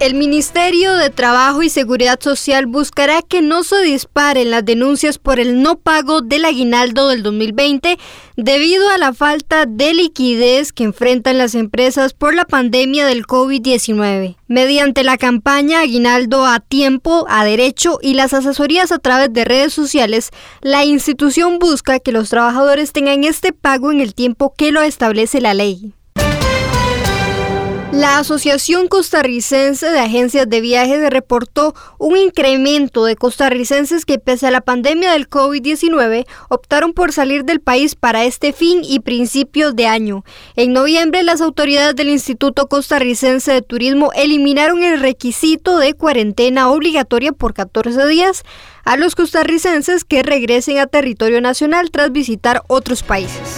El Ministerio de Trabajo y Seguridad Social buscará que no se disparen las denuncias por el no pago del aguinaldo del 2020 debido a la falta de liquidez que enfrentan las empresas por la pandemia del COVID-19. Mediante la campaña Aguinaldo a tiempo, a derecho y las asesorías a través de redes sociales, la institución busca que los trabajadores tengan este pago en el tiempo que lo establece la ley. La Asociación Costarricense de Agencias de Viajes reportó un incremento de costarricenses que pese a la pandemia del COVID-19 optaron por salir del país para este fin y principios de año. En noviembre las autoridades del Instituto Costarricense de Turismo eliminaron el requisito de cuarentena obligatoria por 14 días a los costarricenses que regresen a territorio nacional tras visitar otros países.